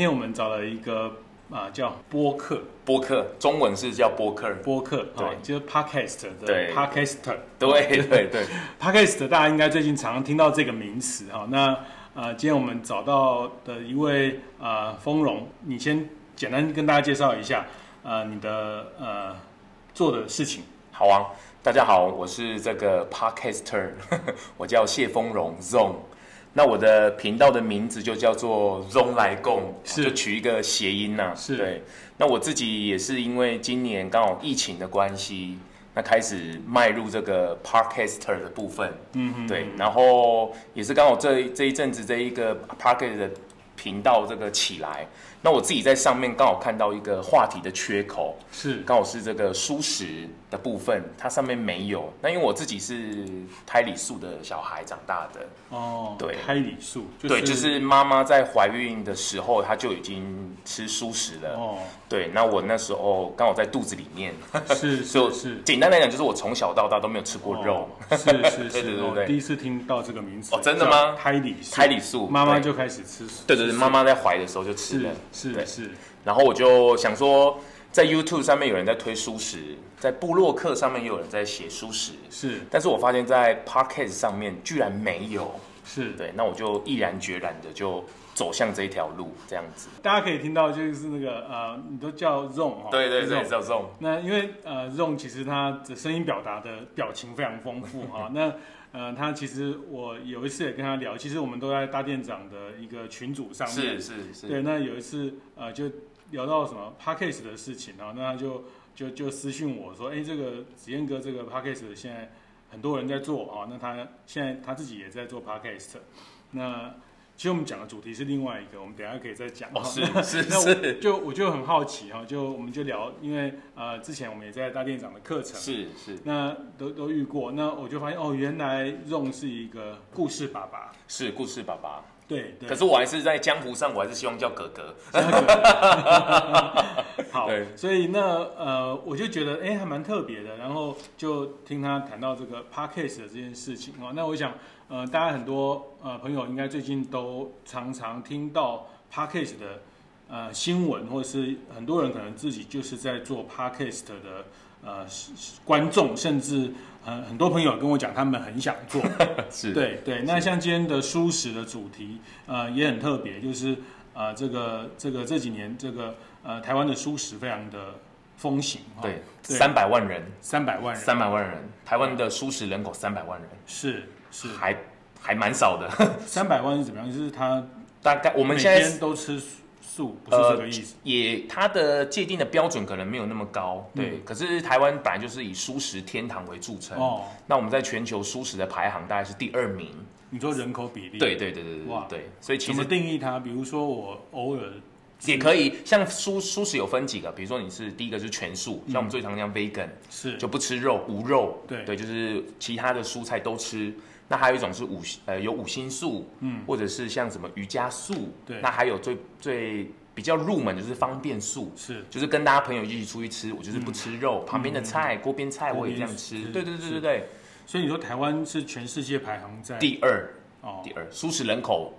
天我们找了一个啊叫播客，播客中文是叫播客，播客对，就是 podcast 的对 podcaster，对对对 podcast 大家应该最近常常听到这个名词哈。那呃，今天我们找到的一位啊丰荣，你先简单跟大家介绍一下呃你的呃做的事情。好啊，大家好，我是这个 podcaster，我叫谢丰荣 Zong。那我的频道的名字就叫做 Zong 来共，是就取一个谐音呐、啊。是对。那我自己也是因为今年刚好疫情的关系，那开始迈入这个 podcaster 的部分。嗯嗯。对，然后也是刚好这这一阵子这一个 podcast 的频道这个起来。那我自己在上面刚好看到一个话题的缺口，是刚好是这个蔬食的部分，它上面没有。那因为我自己是胎里素的小孩长大的，哦，对，胎里素，就是、对，就是妈妈在怀孕的时候，她就已经吃蔬食了。哦，对，那我那时候刚好在肚子里面，是 是是，简单来讲，就是我从小到大都没有吃过肉。哦、是是是，对对对对，第一次听到这个名词。哦，真的吗？胎里素，胎里素，妈妈就开始吃素。对对对，妈妈在怀的时候就吃了。是是，是，然后我就想说，在 YouTube 上面有人在推书食，在部落客上面也有人在写书食，是，但是我发现，在 Podcast 上面居然没有，是。对，那我就毅然决然的就走向这一条路，这样子。大家可以听到，就是那个呃，你都叫 Zone 哈，对对对，叫 Zone。那因为呃，Zone 其实他的声音表达的表情非常丰富哈，那。呃，他其实我有一次也跟他聊，其实我们都在大店长的一个群组上面，是是是。对，那有一次呃，就聊到什么 Podcast 的事情啊，那他就就就私讯我说，哎，这个子燕哥这个 Podcast 现在很多人在做啊，那他现在他自己也在做 Podcast，那。其实我们讲的主题是另外一个，我们等下可以再讲。哦，是是是。那我就我就很好奇哈，就我们就聊，因为呃之前我们也在大店长的课程，是是，那都都遇过，那我就发现哦，原来 Zong 是一个故事爸爸，是故事爸爸。对，对，可是我还是在江湖上，我还是希望叫哥哥。哥 好，所以那呃，我就觉得哎，还蛮特别的。然后就听他谈到这个 podcast 的这件事情啊。那我想，呃，大家很多呃朋友应该最近都常常听到 podcast 的呃新闻，或者是很多人可能自己就是在做 podcast 的。呃，观众甚至很很多朋友跟我讲，他们很想做，是。对对。那像今天的舒食的主题，呃，也很特别，就是呃，这个这个这几年这个呃，台湾的舒食非常的风行，对，三百万人，三百万人，三百万人，台湾的舒食人口三百万人，是是，还还蛮少的，三百万是怎么样？就是他大概我们现在都吃。素不是这个意思，呃、也它的界定的标准可能没有那么高，对。嗯、可是台湾本来就是以蔬食天堂为著称，哦。那我们在全球蔬食的排行大概是第二名。你说人口比例？对对对对对。哇，对。所以其实怎么定义它？比如说我偶尔也可以，像蔬蔬食有分几个，比如说你是第一个是全素，嗯、像我们最常讲 vegan，是就不吃肉无肉，对对，就是其他的蔬菜都吃。那还有一种是五呃有五星素，嗯，或者是像什么瑜伽素，对。那还有最最比较入门就是方便素，是，就是跟大家朋友一起出去吃，我就是不吃肉，嗯、旁边的菜锅边、嗯、菜我也这样吃，对对对对对。所以你说台湾是全世界排行在？第二。哦，第二。素食人口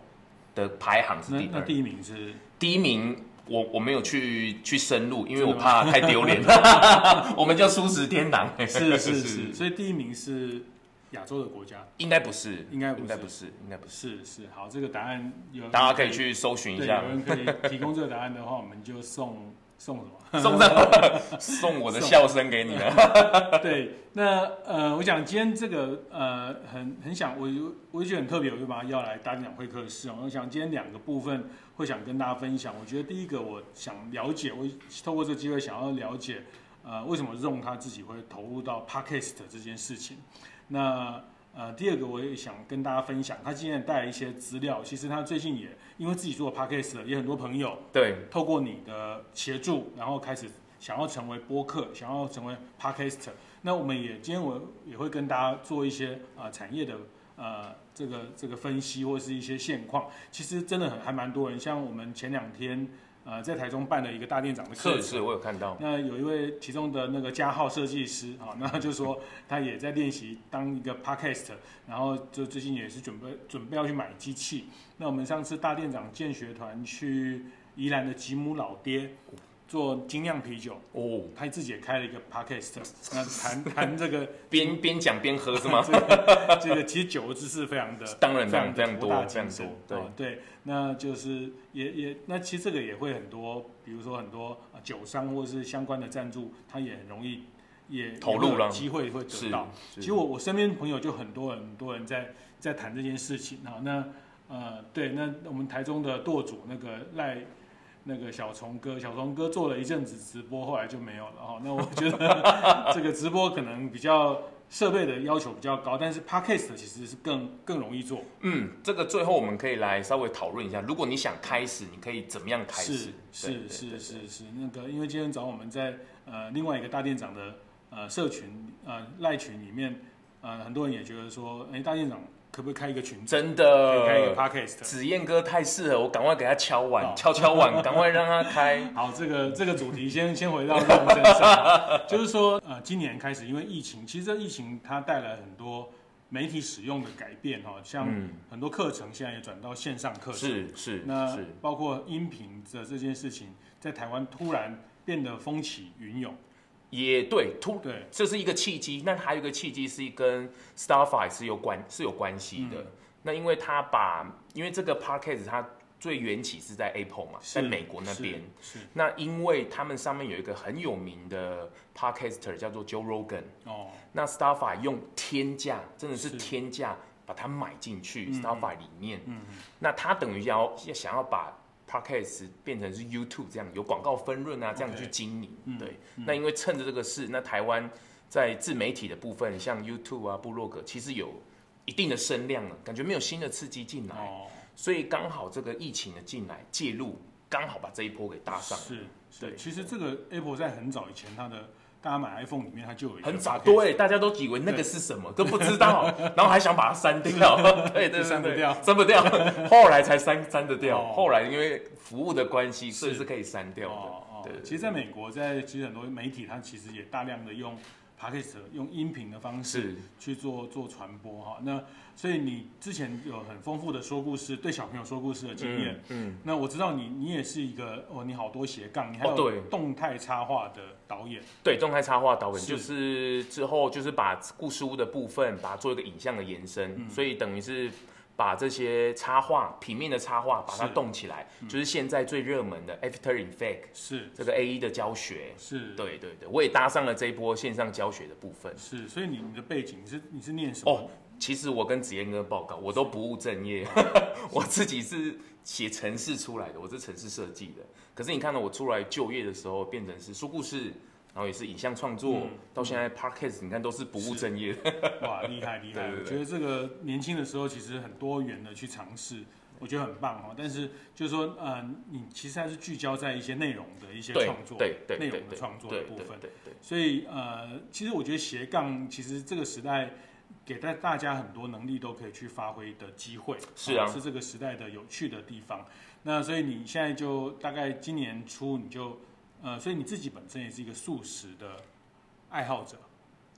的排行是第二，第一名是？第一名我我没有去去深入，因为我怕太丢脸。我们叫素食天堂，是。是 是，所以第一名是。亚洲的国家应该不是，应该应该不是，应该不是。是是，好，这个答案有大家可以去搜寻一下。有人可以提供这个答案的话，我们就送送什么？送什么送我的笑声给你了。对，那呃，我想今天这个呃，很很想，我我觉得很特别，我就把它邀来大店长会客室。我想今天两个部分会想跟大家分享。我觉得第一个，我想了解，我透过这个机会想要了解，呃，为什么 Zong 他自己会投入到 Podcast 这件事情。那呃，第二个我也想跟大家分享，他今天带来一些资料。其实他最近也因为自己做 podcast，也很多朋友对透过你的协助，然后开始想要成为播客，想要成为 podcaster。那我们也今天我也会跟大家做一些啊、呃、产业的呃这个这个分析或是一些现况。其实真的很还蛮多人，像我们前两天。呃，在台中办了一个大店长的课程，是是，我有看到。那有一位其中的那个加号设计师啊，那就说他也在练习当一个 podcast，然后就最近也是准备准备要去买机器。那我们上次大店长建学团去宜兰的吉姆老爹。做精酿啤酒哦，他自己也开了一个 podcast，那谈谈这个 边边讲边喝是吗？这个这个其实酒的知识非常的，当然非常非常多，非常多。对对，那就是也也那其实这个也会很多，比如说很多酒商或是相关的赞助，他也很容易也投入了机会会得到。其实我我身边朋友就很多很多人在在谈这件事情啊。那呃对，那我们台中的舵主那个赖。那个小虫哥，小虫哥做了一阵子直播，后来就没有了哈。那我觉得 这个直播可能比较设备的要求比较高，但是 Podcast 其实是更更容易做。嗯，这个最后我们可以来稍微讨论一下，如果你想开始，你可以怎么样开始？是是是是是，那个因为今天早上我们在呃另外一个大店长的呃社群呃赖群里面，呃很多人也觉得说，哎大店长。可不可以开一个群？真的，开一个 podcast。子燕哥太适合我，赶快给他敲碗，哦、敲敲碗，赶快让他开。好，这个这个主题先 先回到我们身上，就是说，呃，今年开始因为疫情，其实这疫情它带来很多媒体使用的改变哈，像很多课程现在也转到线上课程，是是。那包括音频的这件事情，在台湾突然变得风起云涌。也对，突对，这是一个契机。那还有一个契机是跟 Starfire 是有关是有关系的。嗯、那因为他把，因为这个 Podcast 它最缘起是在 Apple 嘛，在美国那边。是。那因为他们上面有一个很有名的 Podcaster 叫做 Joe Rogan。哦。那 Starfy 用天价，真的是天价把它买进去 Starfire 里面。嗯。那他等于要要想要把。Podcast 变成是 YouTube 这样有广告分润啊，这样去经营。Okay, 对，嗯、那因为趁着这个事，那台湾在自媒体的部分，像 YouTube 啊、部落格，其实有一定的声量了，感觉没有新的刺激进来，哦、所以刚好这个疫情的进来介入，刚好把这一波给搭上。是，是对。其实这个 Apple 在很早以前，它的。大家买 iPhone 里面，它就有一个很早，对，大家都以为那个是什么，都不知道，然后还想把它删掉，对 对，删不掉，删不掉，后来才删删得掉。后来因为服务的关系，所以是可以删掉的。对，其实在美国，在其实很多媒体，它其实也大量的用用音频的方式去做做传播哈。那所以你之前有很丰富的说故事，对小朋友说故事的经验。嗯。那我知道你你也是一个哦，你好多斜杠，你还有动态插画的导演。对，动态插画导演就是之后就是把故事屋的部分把它做一个影像的延伸，所以等于是把这些插画平面的插画把它动起来，就是现在最热门的 After Effects 是这个 AE 的教学。是。对对对，我也搭上了这一波线上教学的部分。是，所以你你的背景你是你是念什么？哦其实我跟子燕哥报告，我都不务正业，我自己是写城市出来的，我是城市设计的。可是你看到我出来就业的时候，变成是说故事，然后也是影像创作，嗯、到现在 Podcast，你看都是不务正业。哇，厉害厉害！对对对，我觉得这个年轻的时候其实很多元的去尝试，我觉得很棒哈。但是就是说，呃，你其实还是聚焦在一些内容的一些创作，对对，内容的创作的部分。对对。所以呃，其实我觉得斜杠，其实这个时代。给大大家很多能力都可以去发挥的机会，是啊，是这个时代的有趣的地方。那所以你现在就大概今年初你就，呃，所以你自己本身也是一个素食的爱好者。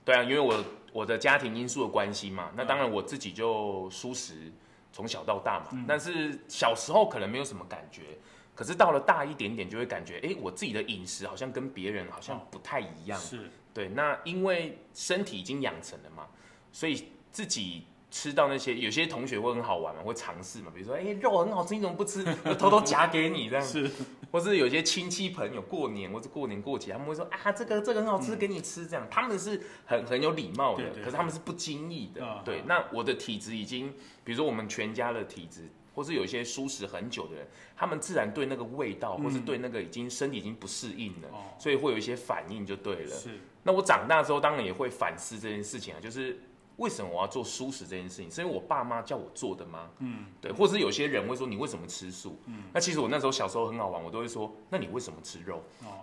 对啊，因为我我的家庭因素的关系嘛，那当然我自己就素食从小到大嘛。嗯、但是小时候可能没有什么感觉，可是到了大一点点就会感觉，哎，我自己的饮食好像跟别人好像不太一样。是，对，那因为身体已经养成了嘛。所以自己吃到那些，有些同学会很好玩嘛，会尝试嘛，比如说，哎、欸，肉很好吃，你怎么不吃？我偷偷夹给你这样。是，或是有些亲戚朋友过年或者过年过节，他们会说啊，这个这个很好吃，给你吃这样。他们是很很有礼貌的，可是他们是不经意的。对，对，那我的体质已经，比如说我们全家的体质，或是有一些舒食很久的人，他们自然对那个味道，或是对那个已经身体已经不适应了，所以会有一些反应就对了。是，那我长大之后当然也会反思这件事情啊，就是。为什么我要做素食这件事情？是因为我爸妈叫我做的吗？嗯，对，或者是有些人会说，你为什么吃素？嗯，那其实我那时候小时候很好玩，我都会说，那你为什么吃肉？哦，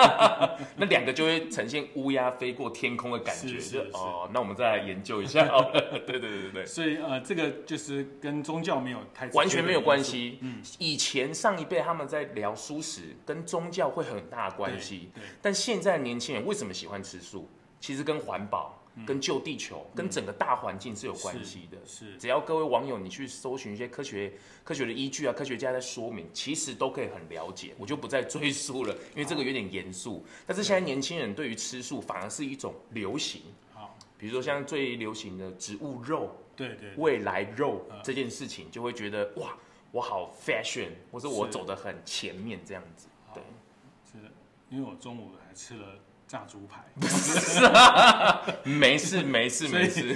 那两个就会呈现乌鸦飞过天空的感觉，是是是哦，那我们再来研究一下。对对对对对。所以呃，这个就是跟宗教没有太完全没有关系。嗯，以前上一辈他们在聊素食，跟宗教会很大的关系。对，但现在年轻人为什么喜欢吃素？其实跟环保。跟救地球、跟整个大环境是有关系的。是，只要各位网友你去搜寻一些科学科学的依据啊，科学家在说明，其实都可以很了解，我就不再赘述了，因为这个有点严肃。但是现在年轻人对于吃素反而是一种流行。好，比如说像最流行的植物肉，对对，未来肉这件事情，就会觉得哇，我好 fashion，或者我走得很前面这样子。对，是的，因为我中午还吃了。炸猪排，不是啊，没事没事没事，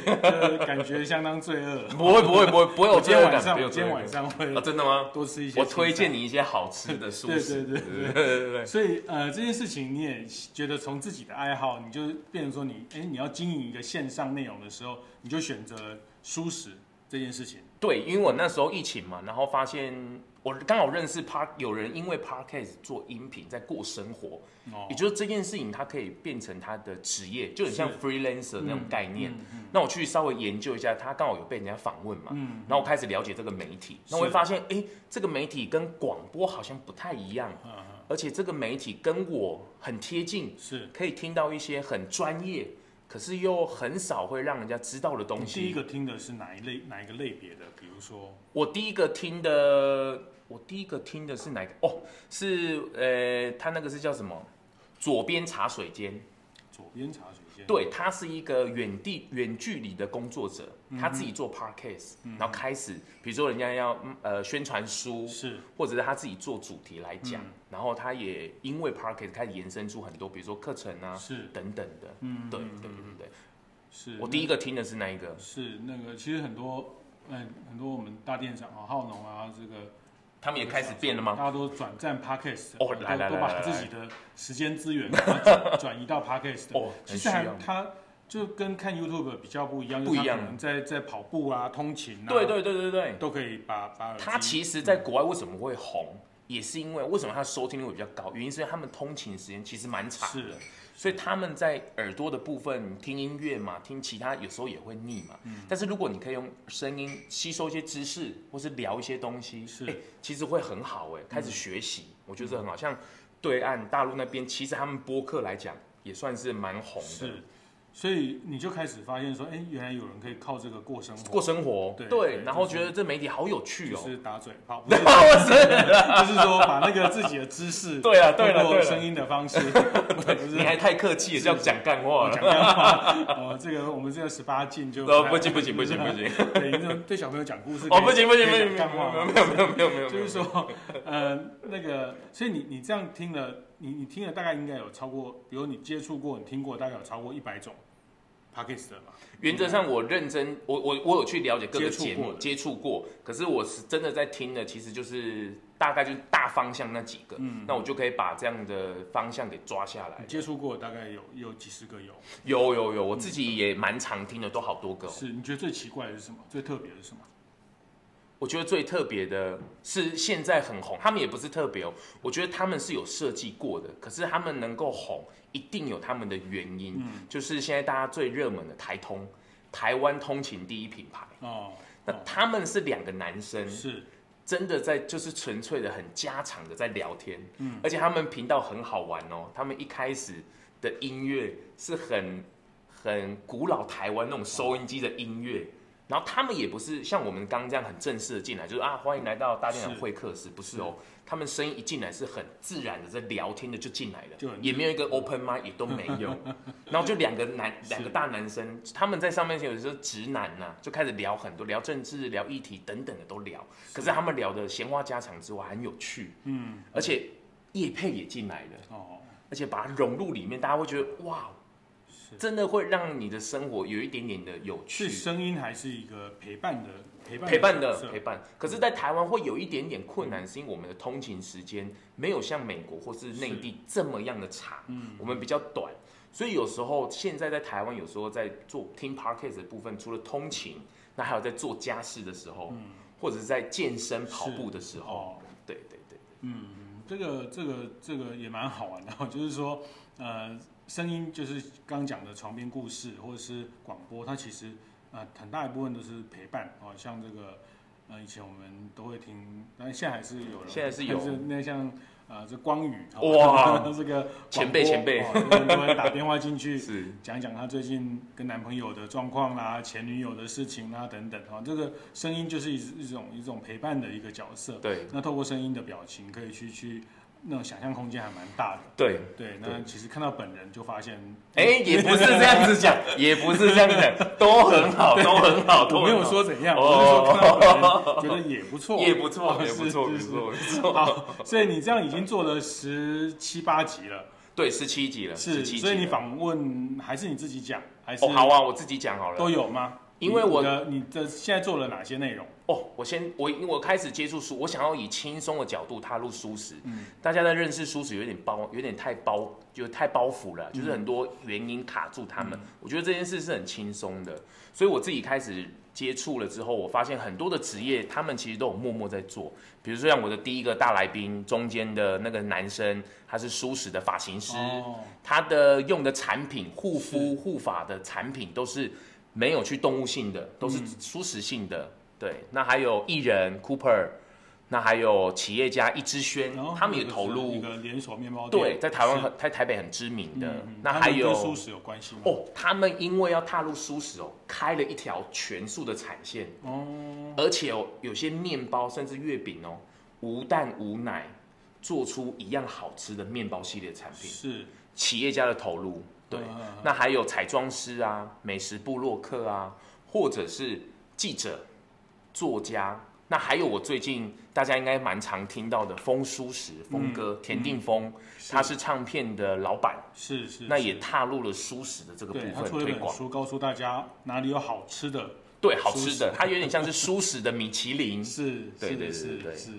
感觉相当罪恶。不会不会不会不会，我今天晚上我今天晚上会啊，真的吗？多吃一些。我推荐你一些好吃的素食。对对对对对对。所以呃，这件事情你也觉得从自己的爱好，你就变成说你哎，你要经营一个线上内容的时候，你就选择蔬食这件事情。对，因为我那时候疫情嘛，然后发现我刚好认识 Park 有人因为 Podcast 做音频在过生活，哦，也就是这件事情，它可以变成他的职业，就很像 freelancer 那种概念。嗯嗯。嗯、那我去稍微研究一下，他刚好有被人家访问嘛，嗯，然后我开始了解这个媒体，那我会发现，哎，这个媒体跟广播好像不太一样，而且这个媒体跟我很贴近，是。可以听到一些很专业。可是又很少会让人家知道的东西。第一个听的是哪一类哪一个类别的？比如说，我第一个听的，我第一个听的是哪个？哦，是呃，他那个是叫什么？左边茶水间。左边茶水。对，他是一个远地远距离的工作者，他自己做 podcast，、嗯、然后开始，比如说人家要呃宣传书，是，或者是他自己做主题来讲，嗯、然后他也因为 podcast 开始延伸出很多，比如说课程啊，是。等等的，嗯，对对对对。对，是我第一个听的是那一个，是那个其实很多嗯很多我们大店长啊浩农啊这个。他们也开始变了吗？大家都转战 Podcast，哦，来来来，都把自己的时间资源 转转移到 Podcast。哦，其实还他就跟看 YouTube 比较不一样，不一样。在在跑步啊、通勤啊，对对对对对，都可以把把。他其实，在国外为什么会红，也是因为为什么他收听率会比较高？原因是因为他们通勤时间其实蛮长的。所以他们在耳朵的部分听音乐嘛，听其他有时候也会腻嘛。嗯。但是如果你可以用声音吸收一些知识，或是聊一些东西，是，欸，其实会很好哎，开始学习，嗯，我觉得很好。像对岸大陆那边，其实他们播客来讲也算是蛮红的。是。所以你就开始发现说，哎，原来有人可以靠这个过生活，过生活，对，对，然后觉得这媒体好有趣哦，就是打嘴炮，不是，就是说把那个自己的知识，对啊，对了，通过，声音的方式，你还太客气了，这样讲干话。了，讲干话，哦，这个我们这个十八禁就不行不行不行不行，对，对小朋友讲故事，哦，不行不行不行，干话，没有没有没有没有没有，就是说，呃，那个，所以你你这样听了，你你听了大概应该有超过，比如你接触过，你听过大概有超过一百种。原则上，我认真，我我我有去了解各个节目，接触过，可是我是真的在听的，其实就是大概就是大方向那几个，嗯，那我就可以把这样的方向给抓下来。接触过大概有有几十个有，有有有，我自己也蛮常听的，都好多个。是，你觉得最奇怪的是什么？最特别的是什么？我觉得最特别的是现在很红，他们也不是特别哦。我觉得他们是有设计过的，可是他们能够红，一定有他们的原因。嗯，就是现在大家最热门的台通，台湾通勤第一品牌。哦，那他们是两个男生，是真的在就是纯粹的很家常的在聊天。嗯，而且他们频道很好玩哦，他们一开始的音乐是很很古老台湾那种收音机的音乐。然后他们也不是像我们刚刚这样很正式的进来，就是啊，欢迎来到大店长会客室，不是哦，他们声音一进来是很自然的在聊天的就进来了，也没有一个 open mic 也都没有，然后就两个男两个大男生，他们在上面有时候直男呐、啊，就开始聊很多，聊政治、聊议题等等的都聊，可是他们聊的闲话家常之外很有趣，嗯，而且叶佩也进来了，哦，而且把它融入里面，大家会觉得哇。真的会让你的生活有一点点的有趣。是声音还是一个陪伴的陪伴？陪伴的陪伴。可是，在台湾会有一点点困难，是因为我们的通勤时间没有像美国或是内地这么样的长。嗯，我们比较短，所以有时候现在在台湾，有时候在做听 podcast 的部分，除了通勤，那还有在做家事的时候，嗯或者是在健身跑步的时候。对对对。嗯，这个这个这个也蛮好玩的，就是说，呃。声音就是刚刚讲的床边故事，或者是广播，它其实啊、呃、很大一部分都是陪伴哦，像这个呃以前我们都会听，但是现在还是有了，现在是有，是那像啊，这光宇哇，这个前辈前辈，很多人打电话进去，是讲讲他最近跟男朋友的状况啦，前女友的事情啦等等哈，这个声音就是一一种一种陪伴的一个角色。对，那透过声音的表情，可以去去。那种想象空间还蛮大的，对对。那其实看到本人就发现，哎，也不是这样子讲，也不是这样讲，都很好，都很好。我没有说怎样，我是说看到本人觉得也不错，也不错，也不错，不错，不错。好，所以你这样已经做了十七八集了，对，十七集了，是。所以你访问还是你自己讲，还是？哦，好啊，我自己讲好了。都有吗？因为我的你的现在做了哪些内容？哦，我先我我开始接触书，我想要以轻松的角度踏入蔬食。嗯，大家在认识蔬食有点包，有点太包，就太包袱了，就是很多原因卡住他们。嗯，我觉得这件事是很轻松的，所以我自己开始接触了之后，我发现很多的职业他们其实都有默默在做。比如说像我的第一个大来宾，中间的那个男生，他是舒适的发型师，哦，他的用的产品护肤护发的产品都是。没有去动物性的，都是舒适性的。嗯、对，那还有艺人 Cooper，那还有企业家一之轩，哦、他们也投入一个连锁面包店。对，在台湾很在台北很知名的。嗯、那还有跟蔬食有关系吗？哦，他们因为要踏入素食哦，开了一条全素的产线。哦，而且哦，有些面包甚至月饼哦，无蛋无奶，做出一样好吃的面包系列产品。是企业家的投入。对，那还有彩妆师啊，美食部落客啊，或者是记者、作家，那还有我最近大家应该蛮常听到的风蔬食，峰哥、嗯、田定峰，嗯、他是唱片的老板，是是，那也踏入了书食的这个部分推广。他书，告诉大家哪里有好吃的，对，好吃的，它有点像是书食的米其林，是，对对是是。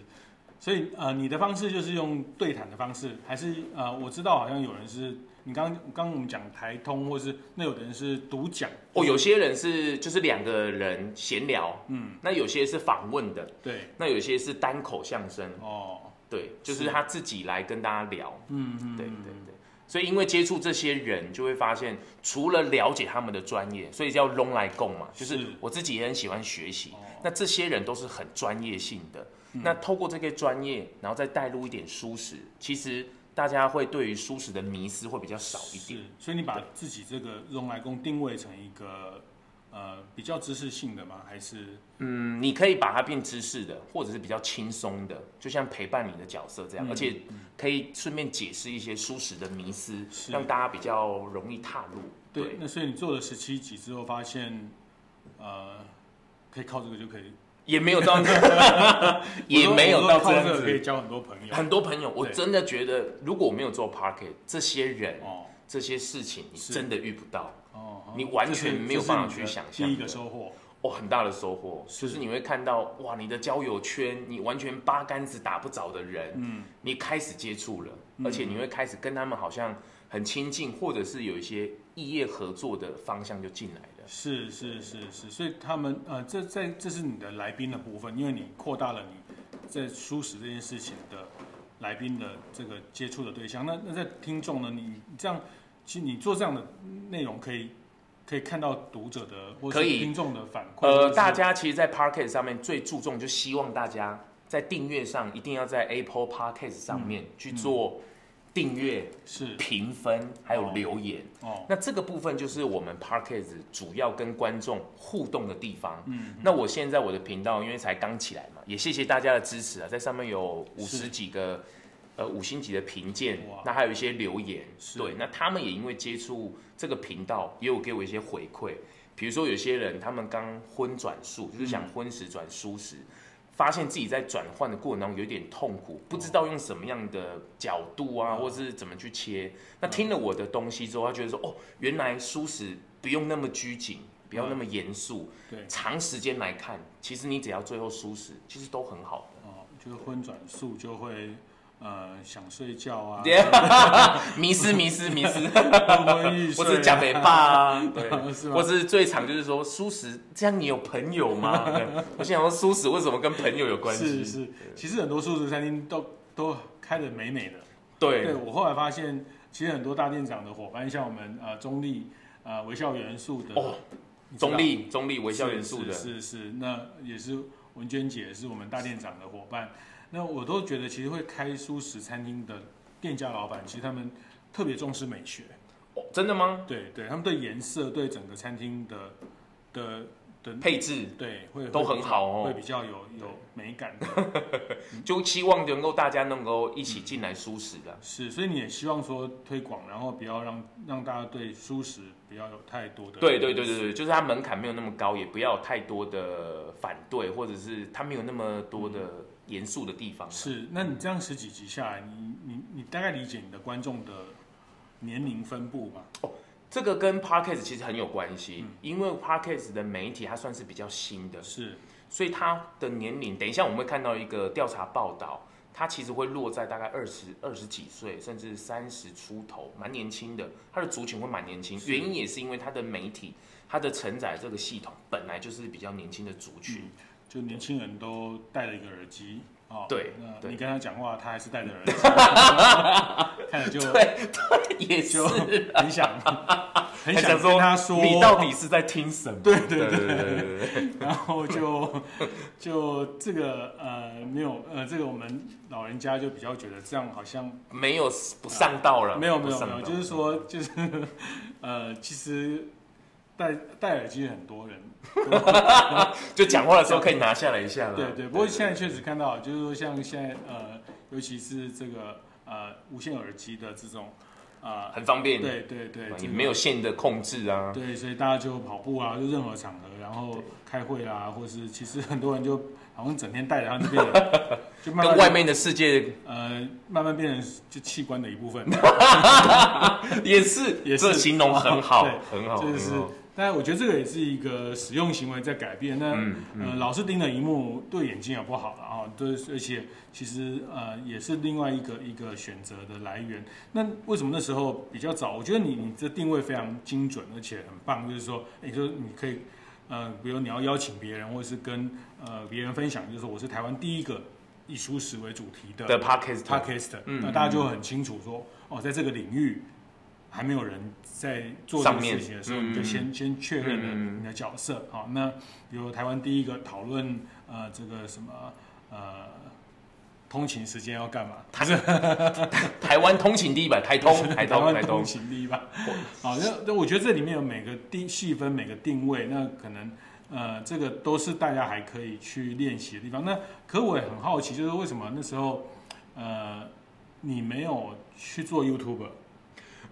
所以呃，你的方式就是用对谈的方式，还是呃，我知道好像有人是。你刚刚刚我们讲台通，或是那有的人是独讲哦，有些人是就是两个人闲聊，嗯，那有些是访问的，对，那有些是单口相声。哦，对，就是他自己来跟大家聊，嗯嗯，对对对，所以因为接触这些人，就会发现除了了解他们的专业，所以叫拢来共嘛，就是我自己也很喜欢学习，那这些人都是很专业性的，那透过这个专业，然后再带入一点舒适，其实。大家会对于舒适的迷思会比较少一点，所以你把自己这个咙来共定位成一个呃比较知识性的吗？还是嗯，你可以把它变知识的，或者是比较轻松的，就像陪伴你的角色这样，嗯、而且可以顺便解释一些舒适的迷思，是让大家比较容易踏入。对，对，那所以你做了十七集之后，发现呃，可以靠这个就可以。也没有这样子，也没有到这样子，可以交很多朋友。很多朋友，我真的觉得，如果我没有做 Pocket，这些人，这些事情，你真的遇不到。哦，你完全没有办法去想象。第一个收获，哦，很大的收获，就是你会看到，哇，你的交友圈，你完全八竿子打不着的人，嗯，你开始接触了，而且你会开始跟他们好像很亲近，或者是有一些异业合作的方向就进来了。是是是是，所以他们呃，这在这是你的来宾的部分，因为你扩大了你在舒适这件事情的来宾的这个接触的对象。那那在听众呢，你这样其实你做这样的内容，可以可以看到读者的或者听众的反馈。呃，大家其实，在 Podcast 上面最注重，就希望大家在订阅上一定要在 Apple Podcast 上面去做。订阅是评分，还有留言哦。那这个部分就是我们 Podcast 主要跟观众互动的地方。嗯，那我现在我的频道因为才刚起来嘛，也谢谢大家的支持啊，在上面有五十几个呃五星级的评鉴，那还有一些留言。对，那他们也因为接触这个频道，也有给我一些回馈。比如说有些人他们刚荤转素，就是想荤食转素食。发现自己在转换的过程当中有点痛苦，不知道用什么样的角度啊，或是怎么去切。那听了我的东西之后，他觉得说，哦，原来舒适不用那么拘谨，不要那么严肃。对，长时间来看，其实你只要最后舒适，其实都很好的。哦，就是荤转素就会。呃，想睡觉啊，迷失迷失迷失，或者讲没爸啊，对，或是最常就是说蔬食，这样你有朋友吗？我想说蔬食为什么跟朋友有关系？是是，其实很多舒食餐厅都都开的美美的。对，对我后来发现，其实很多大店长的伙伴，像我们呃中立呃微笑元素的哦，中立中立微笑元素的，是是，那也是文娟姐是我们大店长的伙伴。那我都觉得其实会开素食餐厅的店家老板，其实他们特别重视美学。哦，真的吗？对对，他们对颜色、对整个餐厅的的。的配置对会都很好哦，会比较有有美感的，就希望能够大家能够一起进来舒适的。是，所以你也希望说推广，然后不要让让大家对舒适不要有太多的。对对对对对，就是它门槛没有那么高，也不要有太多的反对，或者是它没有那么多的严肃的地方。是，那你这样十几集下来，你你你大概理解你的观众的年龄分布吗？哦。这个跟 Podcast 其实很有关系，嗯、因为 Podcast 的媒体它算是比较新的，是，所以它的年龄，等一下我们会看到一个调查报道，它其实会落在大概二十二十几岁，甚至三十出头，蛮年轻的，它的族群会蛮年轻，原因也是因为它的媒体，它的承载这个系统本来就是比较年轻的族群，嗯、就年轻人都戴了一个耳机。哦，对，那你跟他讲话，他还是戴着耳机，看着就对对，也就很想 很想说他说你到底是在听什么？对对对对对，然后就就这个呃没有呃这个我们老人家就比较觉得这样好像没有不上道了，没有没有没有，就是说就是呃其实戴戴耳机很多人。就讲话的时候可以拿下来一下了。对对，不过现在确实看到，就是说像现在呃，尤其是这个呃无线耳机的这种呃很方便。对对对，你没有线的控制啊。对，所以大家就跑步啊，就任何场合，然后开会啊，或是其实很多人就好像整天带着它，就跟外面的世界呃慢慢变成就器官的一部分。也是，也是形容很好，很好，就是。但我觉得这个也是一个使用行为在改变。那、嗯嗯、呃，老是盯着荧幕对眼睛也不好了啊。对，而且其实呃也是另外一个一个选择的来源。那为什么那时候比较早？我觉得你你这定位非常精准，而且很棒。就是说，你说你可以呃，比如你要邀请别人，或者是跟呃别人分享，就是说我是台湾第一个以蔬食为主题的的 Podcast Podcast。那大家就很清楚说，哦，在这个领域。还没有人在做这个事情的时候，你就先先确认了你的角色。好，那比如台湾第一个讨论呃这个什么呃通勤时间要干嘛？台 台湾通勤第一吧，台通 台通台通勤第一吧。好，那那我觉得这里面有每个定细分每个定位，那可能呃这个都是大家还可以去练习的地方。那可我也很好奇，就是为什么那时候呃你没有去做 YouTuber？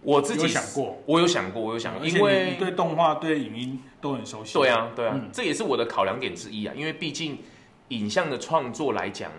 我自己有想过，我有想过，我有想过，因为对动画、对影音都很熟悉。对啊，对啊，嗯、这也是我的考量点之一啊。因为毕竟影像的创作来讲，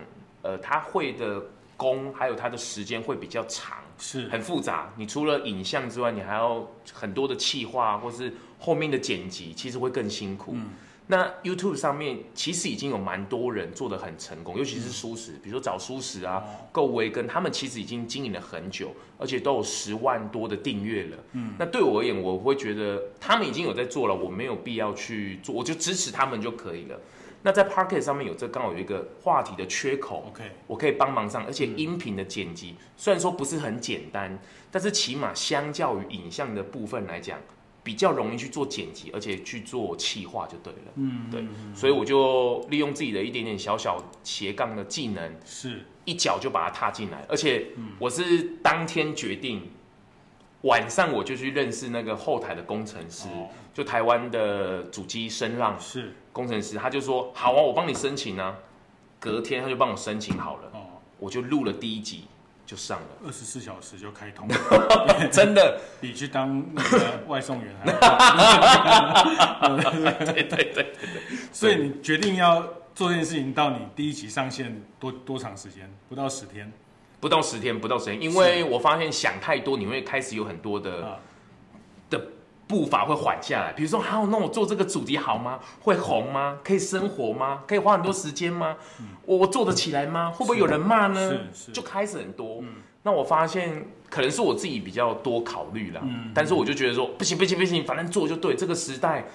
呃，他会的功还有他的时间会比较长，是很复杂。你除了影像之外，你还要很多的企划，或是后面的剪辑，其实会更辛苦。嗯那 YouTube 上面其实已经有蛮多人做的很成功，尤其是蔬食，比如说找蔬食啊、够维跟，他们其实已经经营了很久，而且都有十万多的订阅了。嗯，那对我而言，我会觉得他们已经有在做了，我没有必要去做，我就支持他们就可以了。那在 Podcast 上面有这刚好有一个话题的缺口，OK，我可以帮忙上，而且音频的剪辑虽然说不是很简单，但是起码相较于影像的部分来讲。比较容易去做剪辑，而且去做企划就对了。嗯，对，所以我就利用自己的一点点小小斜杠的技能，是一脚就把它踏进来。而且我是当天决定，晚上我就去认识那个后台的工程师，就台湾的主机声浪是工程师，他就说好啊，我帮你申请啊。隔天他就帮我申请好了，我就录了第一集。就上了，二十四小时就开通，真的？比去当那个外送员还 对对对对，所以你决定要做这件事情，到你第一集上线多多长时间？不到十天，不到十天，不到十天，因为我发现想太多，你会开始有很多的的步伐会缓下来。比如说，好，那我做这个主题好吗？会红吗？可以生活吗？可以花很多时间吗？我做得起来吗？会不会有人骂呢？就开始很多。那我发现可能是我自己比较多考虑啦。但是我就觉得说不行不行不行，反正做就对。这个时代，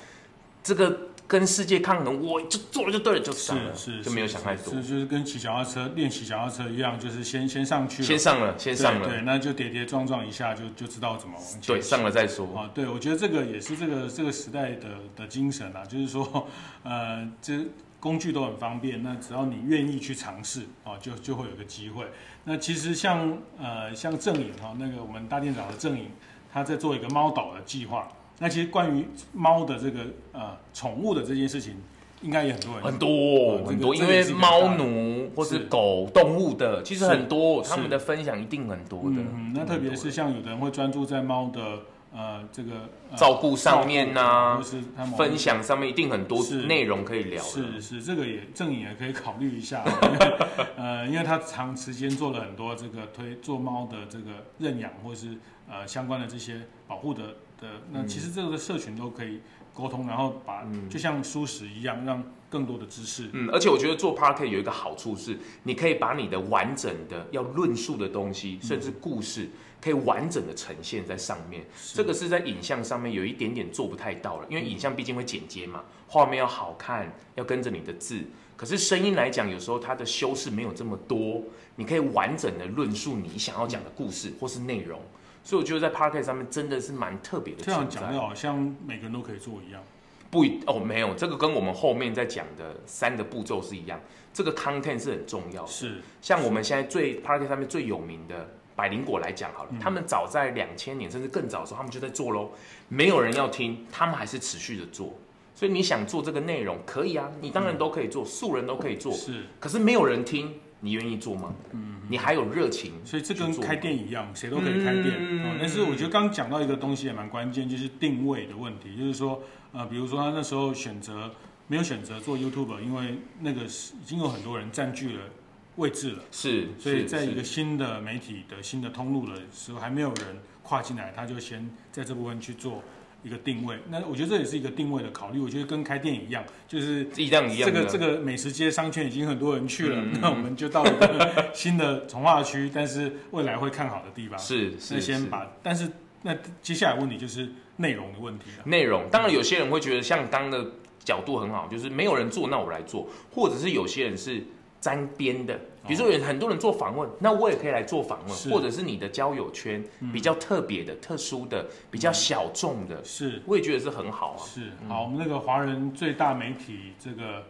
这个跟世界抗衡，我就做了就对了，就上了，是就没有想太多。是就是跟骑脚踏车练骑脚踏车一样，就是先先上去，先上了，先上了，对，那就跌跌撞撞一下就就知道怎么往前。对，上了再说啊。对，我觉得这个也是这个这个时代的的精神啊，就是说，呃，这。工具都很方便，那只要你愿意去尝试啊，就就会有个机会。那其实像呃像郑颖哈，那个我们大店长的郑颖，他在做一个猫岛的计划。那其实关于猫的这个呃宠物的这件事情，应该也很多人很多、嗯、很多，因为猫奴或是狗动物的，其实很多，他们的分享一定很多的。嗯，那特别是像有的人会专注在猫的。呃，这个、呃、照顾上面呐、啊，或是他们分享上面一定很多内容可以聊。是是，这个也正颖也可以考虑一下。呃，因为他长时间做了很多这个推做猫的这个认养，或是呃相关的这些保护的的，那其实这个社群都可以沟通，然后把、嗯、就像书食一样，让更多的知识。嗯，而且我觉得做 Podcast 有一个好处是，你可以把你的完整的要论述的东西，甚至故事。嗯可以完整的呈现在上面，这个是在影像上面有一点点做不太到了，因为影像毕竟会剪接嘛，画面要好看，要跟着你的字。可是声音来讲，有时候它的修饰没有这么多，你可以完整的论述你想要讲的故事或是内容。所以我觉得在 Podcast 上面真的是蛮特别的。这样讲的好像每个人都可以做一样，不一哦，没有这个跟我们后面在讲的三个步骤是一样，这个 content 是很重要的。是，像我们现在最 Podcast 上面最有名的。百灵果来讲好了，他们早在两千年甚至更早的时候，他们就在做喽。没有人要听，他们还是持续的做。所以你想做这个内容，可以啊，你当然都可以做，素人都可以做。是，可是没有人听，你愿意做吗？嗯，你还有热情，所以这跟开店一样，谁都可以开店。嗯，但是我觉得刚讲到一个东西也蛮关键，就是定位的问题。就是说，呃，比如说他那时候选择没有选择做 YouTuber，因为那个是已经有很多人占据了。位置了，是，所以在一个新的媒体的新的通路的时候，还没有人跨进来，他就先在这部分去做一个定位。那我觉得这也是一个定位的考虑。我觉得跟开店一样，就是一样一样。这个这个美食街商圈已经很多人去了，那我们就到一个新的从化区，但是未来会看好的地方。是是，先把。但是那接下来问题就是内容的问题了。内容，当然有些人会觉得像刚的角度很好，就是没有人做，那我来做，或者是有些人是。沾边的，比如说有很多人做访问，那我也可以来做访问，或者是你的交友圈比较特别的、特殊的、比较小众的，是，我也觉得是很好啊。是，好，我们那个华人最大媒体这个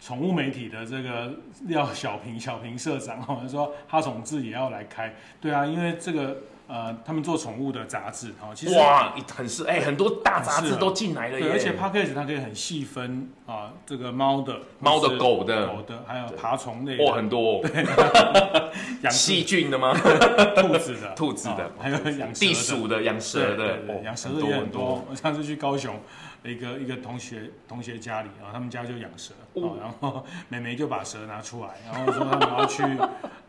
宠物媒体的这个廖小平小平社长，好像说哈宠志也要来开，对啊，因为这个。呃，他们做宠物的杂志，哈，其实哇，很是哎，很多大杂志都进来了耶。对，而且 Podcast 它可以很细分啊，这个猫的、猫的、狗的、狗的，还有爬虫类，哇，很多。对，养细菌的吗？兔子的、兔子的，还有养地鼠的、养蛇的，养蛇的也很多。我上次去高雄。一个一个同学同学家里啊，他们家就养蛇，然后妹妹就把蛇拿出来，然后说他们要去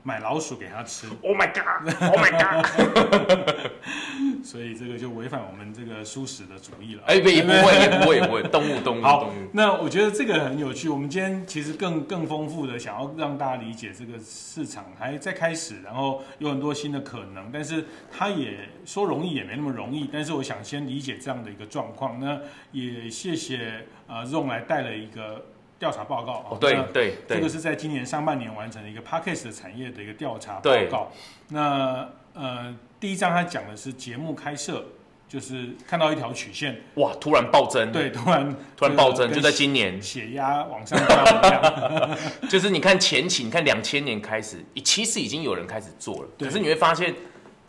买老鼠给他吃。Oh my god！Oh my god！所以这个就违反我们这个素食的主义了。哎，不，也不会，也不会，也不会。动物，动物，好。那我觉得这个很有趣。我们今天其实更更丰富的，想要让大家理解这个市场还在开始，然后有很多新的可能。但是它也说容易也没那么容易。但是我想先理解这样的一个状况。那也。谢谢啊，Ron 来带了一个调查报告。哦，对对对，这个是在今年上半年完成的一个 Podcast 的产业的一个调查报告。那呃，第一章他讲的是节目开设，就是看到一条曲线，哇，突然暴增。对，突然 突然暴增，就在今年，血压往上飙一样。就是你看前期，你看两千年开始，其实已经有人开始做了，可是你会发现。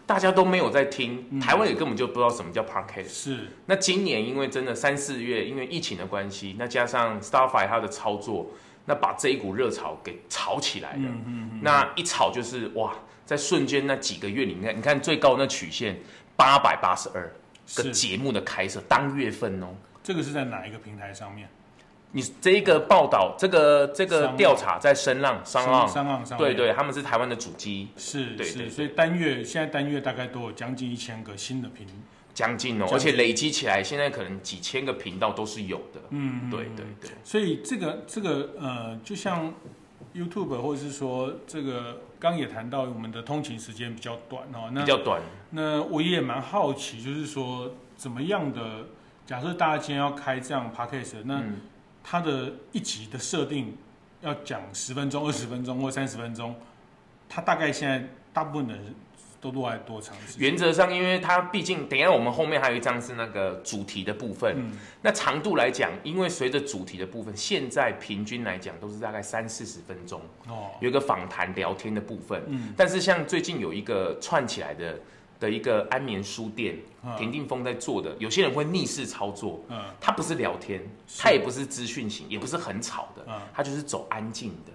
大家都没有在听，嗯、台湾也根本就不知道什么叫 Podcast。是。那今年因为真的三四月，因为疫情的关系，那加上 Starfire 它的操作，那把这一股热潮给炒起来了。嗯嗯嗯。那一炒就是哇，在瞬间那几个月里面，你看最高那曲线八百八十二个节目的开设，当月份哦。这个是在哪一个平台上面？你这一个报道，这个这个调查在声浪、商浪、商浪上，对对，他们是台湾的主机，是，对对，所以单月现在单月大概都有将近一千个新的频，将近哦，而且累积起来，现在可能几千个频道都是有的，嗯，对对对，所以这个这个呃，就像 YouTube 或者是说这个刚也谈到我们的通勤时间比较短哦，那比较短，那我也蛮好奇，就是说怎么样的，假设大家今天要开这样 Podcast，那它的一集的设定要讲十分钟、二十分钟或三十分钟，它大概现在大部分的人都落在多长时间？原则上，因为它毕竟，等一下我们后面还有一张是那个主题的部分。嗯、那长度来讲，因为随着主题的部分，现在平均来讲都是大概三四十分钟。哦，有一个访谈聊天的部分。嗯，但是像最近有一个串起来的的一个安眠书店，嗯、田定峰在做的，有些人会逆势操作。嗯，他不是聊天，他也不是资讯型，也不是很吵的。嗯，它就是走安静的。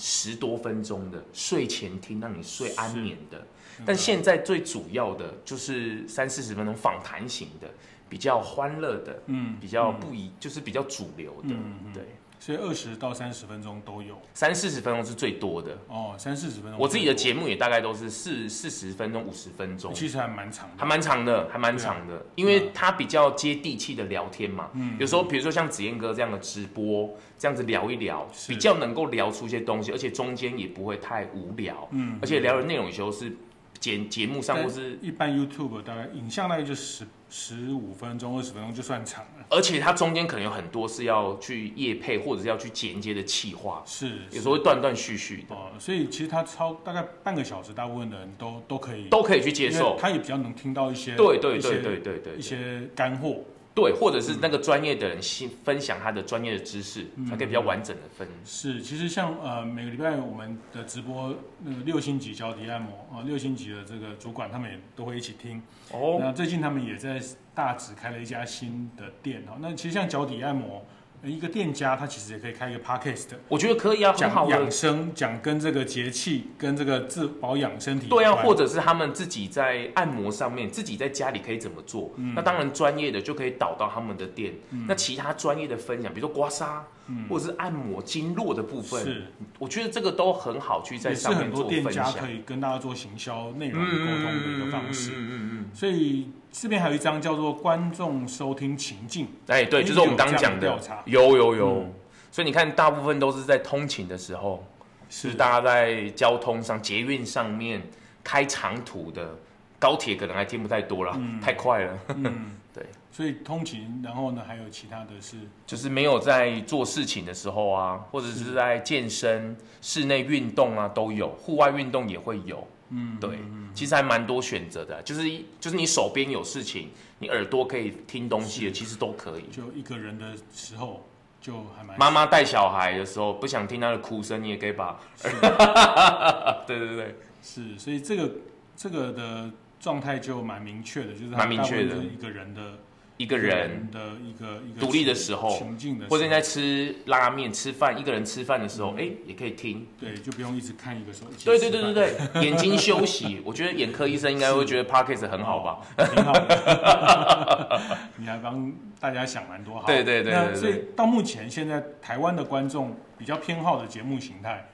十多分钟的睡前听，让你睡安眠的。但现在最主要的就是三四十分钟访谈型的，比较欢乐的，嗯，比较不一，就是比较主流的，对。所以二十到三十分钟都有，三四十分钟是最多的哦。三四十分钟，我自己的节目也大概都是四四十分钟、五十分钟，其实还蛮长的，还蛮长的，还蛮长的，因为它比较接地气的聊天嘛。嗯，有时候比如说像子燕哥这样的直播，这样子聊一聊，比较能够聊出一些东西，而且中间也不会太无聊。嗯，而且聊的内容有时候是。节节目上或是一般 YouTube 大概影像大概就十十五分钟二十分钟就算长了，而且它中间可能有很多是要去夜配或者是要去剪接的企划，是有时候会断断续续的。哦，所以其实它超大概半个小时，大部分的人都都可以都可以去接受，他也比较能听到一些对对对对对对。一些干货。对，或者是那个专业的人先分享他的专业的知识，才可以比较完整的分。是，其实像呃每个礼拜我们的直播，那个六星级脚底按摩啊，六星级的这个主管他们也都会一起听。哦。那最近他们也在大直开了一家新的店哈。那其实像脚底按摩。一个店家，他其实也可以开一个 podcast，我觉得可以啊，讲养生，讲跟这个节气、跟这个自保养身体。对啊，或者是他们自己在按摩上面，自己在家里可以怎么做？嗯、那当然专业的就可以导到他们的店。嗯、那其他专业的分享，比如说刮痧，嗯、或者是按摩经络的部分，是，我觉得这个都很好去在上面做分享。很多店家可以跟大家做行销内容沟通的一个方式。嗯嗯嗯嗯。所以。这边还有一张叫做观众收听情境，哎，对，就是我们刚刚讲的。调查，有有有，嗯、所以你看，大部分都是在通勤的时候，是。大家在交通上、捷运上面开长途的，高铁可能还听不太多了，嗯、太快了。嗯，对，所以通勤，然后呢，还有其他的是，就是没有在做事情的时候啊，或者是。在健身、室内运动啊，都有，户外运动也会有。嗯，对，其实还蛮多选择的，就是一就是你手边有事情，你耳朵可以听东西的，其实都可以。就一个人的时候，就还蛮。妈妈带小孩的时候，不想听他的哭声，你也可以把。是 对对对，是，所以这个这个的状态就蛮明确的，就是蛮明确的，一个人的。一个人的一个一个独立的时候，或者你在吃拉面、吃饭，一个人吃饭的时候，哎，也可以听。对，就不用一直看一个手机。对对对对对，眼睛休息。我觉得眼科医生应该会觉得 Podcast 很好吧？挺好的。你还帮大家想蛮多好。对对对。那所以到目前，现在台湾的观众比较偏好的节目形态，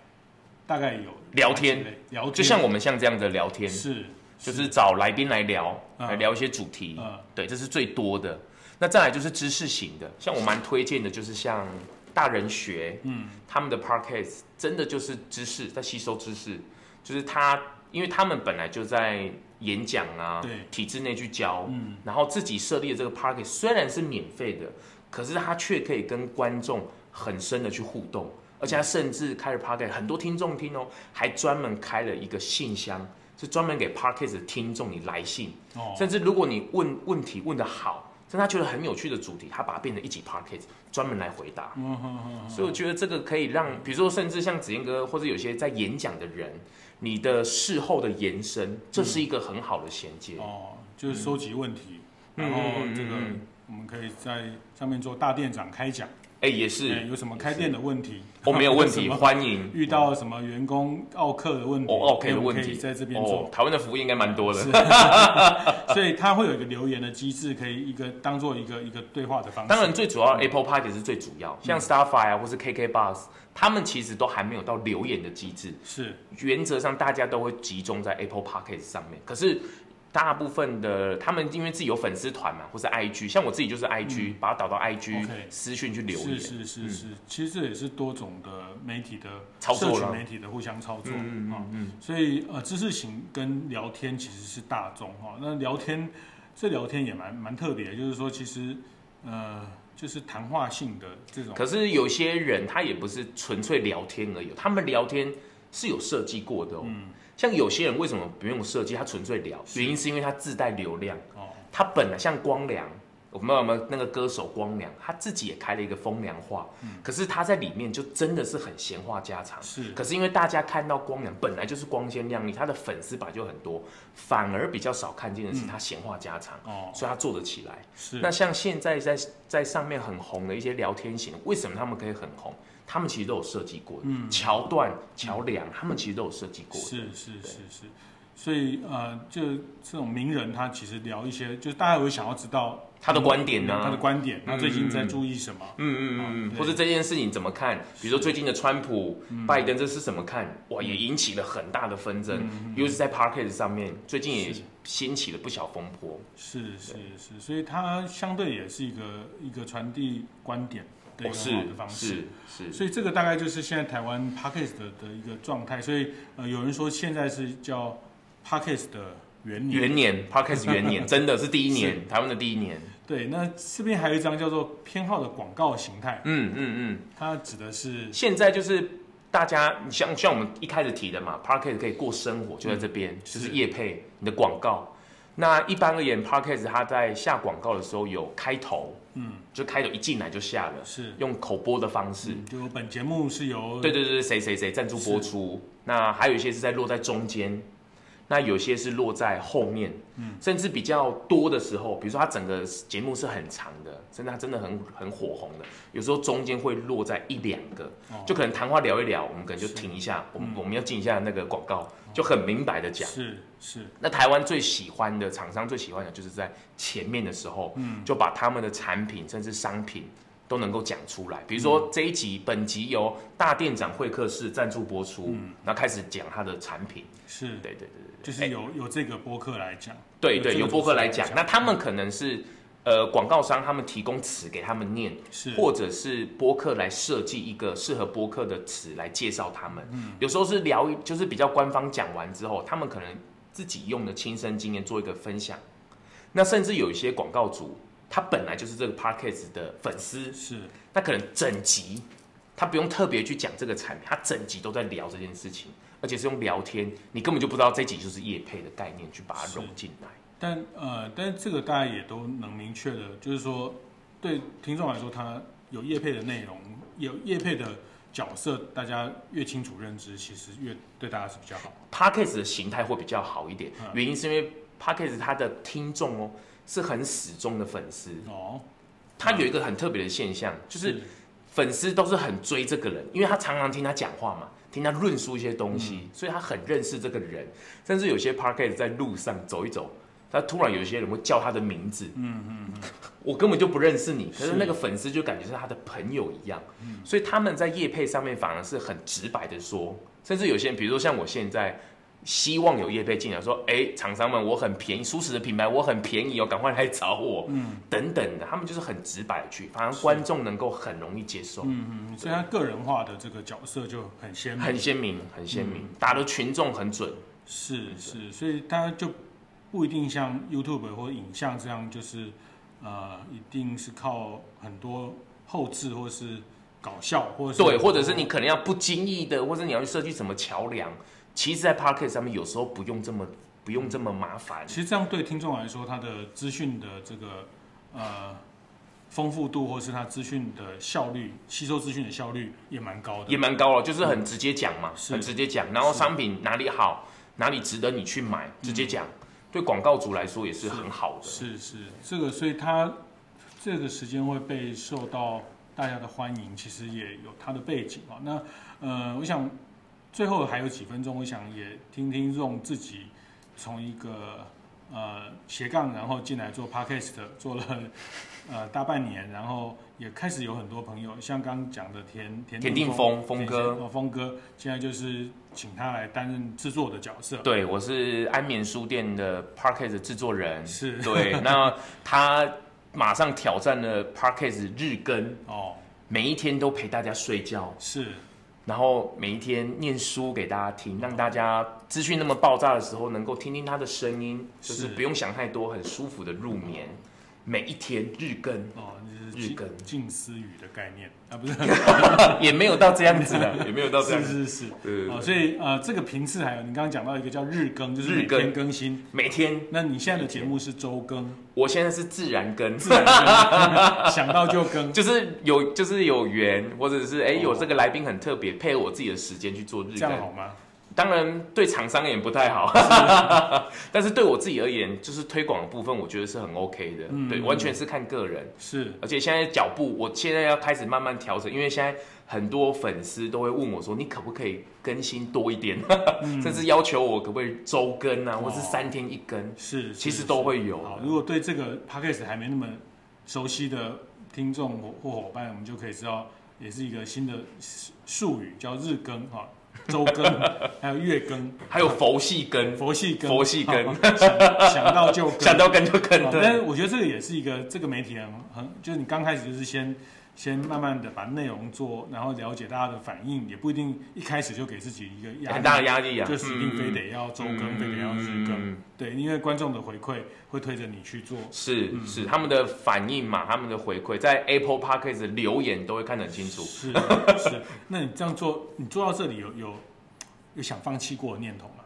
大概有聊天，聊天，就像我们像这样的聊天是。就是找来宾来聊，来聊一些主题，嗯，对，这是最多的。那再来就是知识型的，像我蛮推荐的，就是像大人学，嗯，他们的 podcast 真的就是知识，在吸收知识，就是他，因为他们本来就在演讲啊，对，体制内去教，嗯，然后自己设立的这个 podcast 虽然是免费的，可是他却可以跟观众很深的去互动，而且他甚至开了 podcast，很多听众听哦，还专门开了一个信箱。是专门给的听众你来信，哦、甚至如果你问问题问得好，甚至他觉得很有趣的主题，他把它变成一集 Podcast 专门来回答。所以我觉得这个可以让，比如说甚至像子彦哥或者有些在演讲的人，你的事后的延伸，这是一个很好的衔接。哦，就是收集问题，嗯、然后这个我们可以在上面做大店长开讲。哎，也是。有什么开店的问题，我没有问题，欢迎。遇到什么员工奥客的问题，奥客的问题，在这边做。台湾的服务应该蛮多的，所以他会有一个留言的机制，可以一个当做一个一个对话的方式。当然，最主要 Apple Podcast 是最主要，像 Starfire 啊，或是 KK Bus，他们其实都还没有到留言的机制。是，原则上大家都会集中在 Apple Podcast 上面，可是。大部分的他们因为自己有粉丝团嘛，或是 IG，像我自己就是 IG，、嗯、把它导到 IG 私讯去留言。是是是是，嗯、其实这也是多种的媒体的操作，社群媒体的互相操作。嗯嗯嗯。所以呃，知识型跟聊天其实是大众哈。那聊天这聊天也蛮蛮特别，就是说其实呃，就是谈话性的这种。可是有些人他也不是纯粹聊天而已，他们聊天。是有设计过的哦。嗯，像有些人为什么不用设计，他纯粹聊，原因是因为他自带流量。哦，他本来像光良。我们有没有那个歌手光良，他自己也开了一个风凉话，嗯，可是他在里面就真的是很闲话家常。是，可是因为大家看到光良本来就是光鲜亮丽，他的粉丝本来就很多，反而比较少看见的是他闲话家常。哦，所以他做得起来。是，那像现在在在上面很红的一些聊天型，为什么他们可以很红？他们其实都有设计过的，嗯，桥段、桥梁，他们其实都有设计过。是是是是。所以呃，就这种名人，他其实聊一些，就是大家会想要知道他的观点呢，他的观点，他最近在注意什么？嗯嗯嗯嗯，或者这件事情怎么看？比如说最近的川普、拜登，这是怎么看？哇，也引起了很大的纷争，尤其是在 Parkett 上面，最近也掀起了不小风波。是是是，所以他相对也是一个一个传递观点的一个好的方式。是是，所以这个大概就是现在台湾 Podcast 的一个状态。所以呃，有人说现在是叫。Podcast 的元年，元年，Podcast 元年，真的是第一年，台湾的第一年。对，那这边还有一张叫做偏好的广告形态。嗯嗯嗯，它指的是现在就是大家你像像我们一开始提的嘛，Podcast 可以过生活，就在这边，嗯、就是业配你的广告。那一般而言，Podcast 它在下广告的时候有开头，嗯，就开头一进来就下了，是。用口播的方式，嗯、就本节目是由对对对谁谁谁赞助播出。那还有一些是在落在中间。那有些是落在后面，嗯，甚至比较多的时候，比如说它整个节目是很长的，甚至它真的很很火红的，有时候中间会落在一两个，哦、就可能谈话聊一聊，我们可能就停一下，我们、嗯、我们要进一下那个广告，就很明白的讲，是是。那台湾最喜欢的厂商最喜欢的就是在前面的时候，嗯，就把他们的产品甚至商品。都能够讲出来，比如说这一集，嗯、本集由大店长会客室赞助播出，嗯，然后开始讲他的产品，是。对对对对，就是有有这个播客来讲，对对，有播客来讲，那他们可能是呃广告商，他们提供词给他们念，是，或者是播客来设计一个适合播客的词来介绍他们，嗯，有时候是聊，就是比较官方讲完之后，他们可能自己用的亲身经验做一个分享，那甚至有一些广告主。他本来就是这个 Podcast 的粉丝，是，那可能整集他不用特别去讲这个产品，他整集都在聊这件事情，而且是用聊天，你根本就不知道这集就是叶配的概念去把它融进来。但呃，但是这个大家也都能明确的，就是说对听众来说，他有业配的内容，有业配的角色，大家越清楚认知，其实越对大家是比较好。Podcast 的形态会比较好一点，嗯、原因是因为 Podcast 它的听众哦。是很死忠的粉丝哦，他有一个很特别的现象，就是粉丝都是很追这个人，因为他常常听他讲话嘛，听他论述一些东西，所以他很认识这个人。甚至有些 Podcast 在路上走一走，他突然有些人会叫他的名字，嗯嗯，我根本就不认识你，可是那个粉丝就感觉是他的朋友一样，所以他们在业配上面反而是很直白的说，甚至有些人，比如说像我现在。希望有业配进来，说，哎，厂商们，我很便宜，舒适的品牌，我很便宜哦，赶快来找我，嗯，等等的，他们就是很直白的去，反而观众能够很容易接受，嗯嗯，所以他个人化的这个角色就很鲜明，很鲜明，很鲜明，打的群众很准，是是，所以他就不一定像 YouTube 或影像这样，就是呃，一定是靠很多后置或是搞笑，或者对，或者是你可能要不经意的，或者你要去设计什么桥梁。其实，在 Podcast 上面有时候不用这么不用这么麻烦。其实这样对听众来说，他的资讯的这个呃丰富度，或是他资讯的效率，吸收资讯的效率也蛮高的。也蛮高了，就是很直接讲嘛，嗯、很直接讲。然后商品哪里好，哪里值得你去买，直接讲。嗯、对广告主来说也是很好的。是是，这个，所以它这个时间会被受到大家的欢迎，其实也有它的背景啊。那呃，我想。最后还有几分钟，我想也听听 Ron 自己从一个呃斜杠，然后进来做 Podcast，做了呃大半年，然后也开始有很多朋友，像刚讲的田田田定峰峰哥，哦峰哥，现在就是请他来担任制作的角色。对，我是安眠书店的 p a r k e t 制作人，是对，那他马上挑战了 p a r k e t 日更哦，每一天都陪大家睡觉，是。然后每一天念书给大家听，让大家资讯那么爆炸的时候，能够听听他的声音，就是不用想太多，很舒服的入眠。每一天日更哦，就是日更。近思语的概念。啊，不是，也没有到这样子的，也没有到这样子，是是是，对哦，所以呃，这个频次还有你刚刚讲到一个叫日更，就是每天更新，每天。那你现在的节目是周更？我现在是自然更，自然更，想到就更，就是有就是有缘，或者是哎有这个来宾很特别，配合我自己的时间去做日更，这样好吗？当然，对厂商也不太好，但是对我自己而言，就是推广的部分，我觉得是很 OK 的。嗯、对，完全是看个人。是，而且现在脚步，我现在要开始慢慢调整，因为现在很多粉丝都会问我说：“你可不可以更新多一点？” 嗯、甚至要求我可不可以周更啊，哦、或是三天一更。是，其实都会有。好，如果对这个 Podcast 还没那么熟悉的听众或伙伴，我们就可以知道，也是一个新的术语，叫日更哈。周更，还有月更，还有佛系更，佛系更，佛系更，想，想到就更，想到更就更。但是我觉得这个也是一个这个媒体很很，就是你刚开始就是先。先慢慢的把内容做，然后了解大家的反应，也不一定一开始就给自己一个压力，很大的压力啊，就是一定非得要周更，嗯、非得要日更，嗯、对，因为观众的回馈会推着你去做，是是，他们的反应嘛，他们的回馈在 Apple Podcast 留言都会看得很清楚，是是，那你这样做，你做到这里有有有想放弃过的念头吗？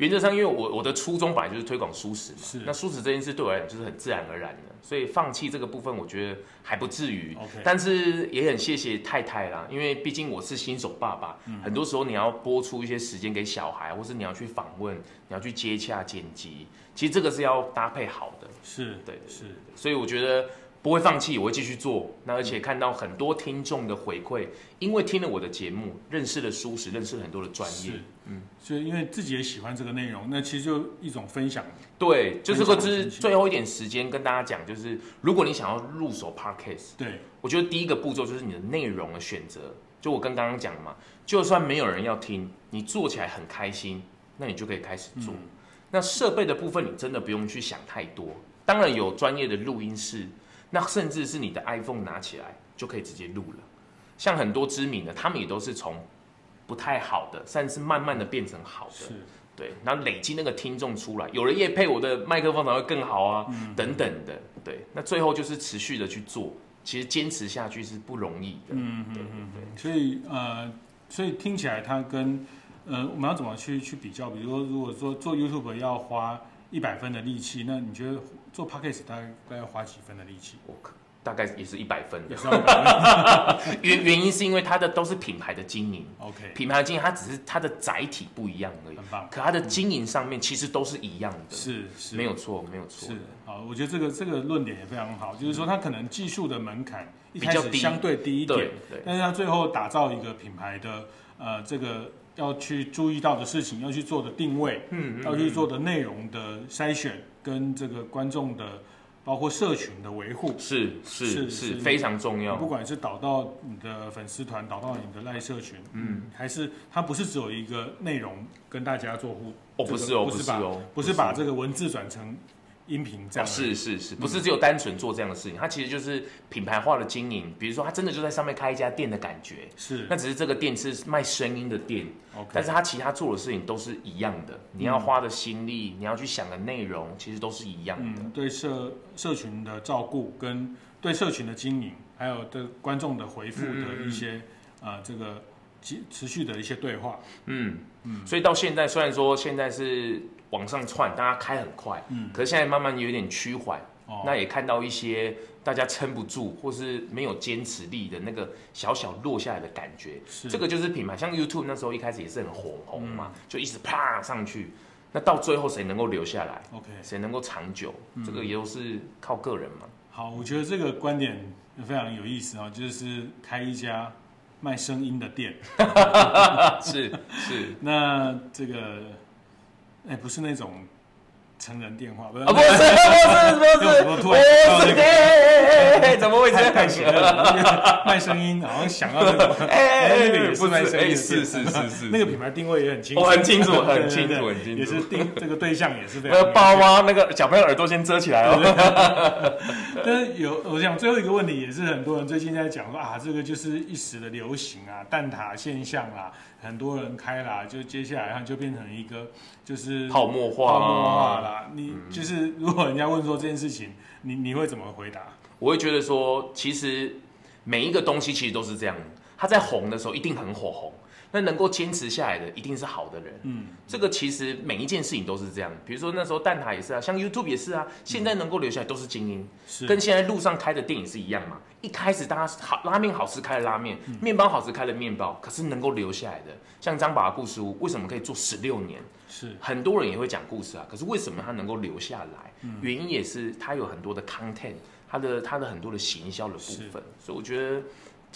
原则上，因为我我的初衷本来就是推广素食嘛，是那素食这件事对我来讲就是很自然而然的，所以放弃这个部分，我觉得还不至于。但是也很谢谢太太啦，因为毕竟我是新手爸爸，嗯、很多时候你要播出一些时间给小孩，或是你要去访问，你要去接洽剪辑，其实这个是要搭配好的。是对，是，所以我觉得。不会放弃，我会继续做。那而且看到很多听众的回馈，因为听了我的节目，认识了舒适，认识了很多的专业。嗯，所以因为自己也喜欢这个内容，那其实就一种分享。对，就是个是最后一点时间跟大家讲，就是如果你想要入手 Podcast，对，我觉得第一个步骤就是你的内容的选择。就我跟刚刚讲的嘛，就算没有人要听，你做起来很开心，那你就可以开始做。嗯、那设备的部分，你真的不用去想太多。当然有专业的录音室。那甚至是你的 iPhone 拿起来就可以直接录了，像很多知名的，他们也都是从不太好的，甚至是慢慢的变成好的，是。对，然后累积那个听众出来，有人业配我的麦克风才会更好啊，嗯、等等的，对，那最后就是持续的去做，其实坚持下去是不容易的，嗯嗯嗯嗯，所以呃，所以听起来它跟呃，我们要怎么去去比较？比如说，如果说做 YouTube 要花一百分的力气，那你觉得？做 Podcast 大概大概要花几分的力气？我大概也是一百分 原原因是因为它的都是品牌的经营。OK，品牌的经营它只是它的载体不一样而已。很棒。可它的经营上面其实都是一样的。是是，没有错，没有错。是好，我觉得这个这个论点也非常好，就是说它可能技术的门槛一开始相对低一点，对对。但是它最后打造一个品牌的呃这个要去注意到的事情，要去做的定位，嗯，要去做的内容的筛选。跟这个观众的，包括社群的维护，是是是非常重要。不管是导到你的粉丝团，导到你的赖社群，嗯，还是它不是只有一个内容跟大家做互，哦，不是哦，不是哦，不是把这个文字转成。音频这样、哦、是是是，不是只有单纯做这样的事情，它其实就是品牌化的经营。比如说，它真的就在上面开一家店的感觉，是。那只是这个店是卖声音的店，OK。但是它其他做的事情都是一样的。你要花的心力，嗯、你要去想的内容，其实都是一样的。嗯、对社社群的照顾，跟对社群的经营，还有对观众的回复的一些啊、嗯呃，这个持持续的一些对话。嗯嗯。所以到现在，虽然说现在是。往上窜，大家开很快，嗯，可是现在慢慢有点趋缓，哦，那也看到一些大家撑不住或是没有坚持力的那个小小落下来的感觉，是这个就是品牌，像 YouTube 那时候一开始也是很火红嘛，嗯、就一直啪上去，那到最后谁能够留下来？OK，谁能够长久？嗯、这个也都是靠个人嘛。好，我觉得这个观点非常有意思啊，就是开一家卖声音的店，是 是，那这个。哎，不是那种成人电话，不是，不是，不是，不是，不是，突然到那个，怎么会这样？太邪恶了，卖声音，好像想到那个，哎，那个也是卖声音，是是是是，那个品牌定位也很清楚，很清楚，很清楚，很清楚，也是定这个对象也是非常。包啊，那个小朋友耳朵先遮起来哦。但是有，我想最后一个问题也是很多人最近在讲说啊，这个就是一时的流行啊，蛋挞现象啊。很多人开啦，就接下来它就变成一个就是泡沫化，泡沫化啦。你就是如果人家问说这件事情，你你会怎么回答？我会觉得说，其实每一个东西其实都是这样，它在红的时候一定很火红。那能够坚持下来的一定是好的人，嗯，这个其实每一件事情都是这样。比如说那时候蛋挞也是啊，像 YouTube 也是啊，现在能够留下来都是精英，是跟现在路上开的电影是一样嘛。一开始大家好拉面好吃开了拉面，面包好吃开了面包，可是能够留下来的，像张爸的故事屋为什么可以做十六年？是很多人也会讲故事啊，可是为什么他能够留下来？原因也是他有很多的 content，他的他的很多的行销的部分，所以我觉得。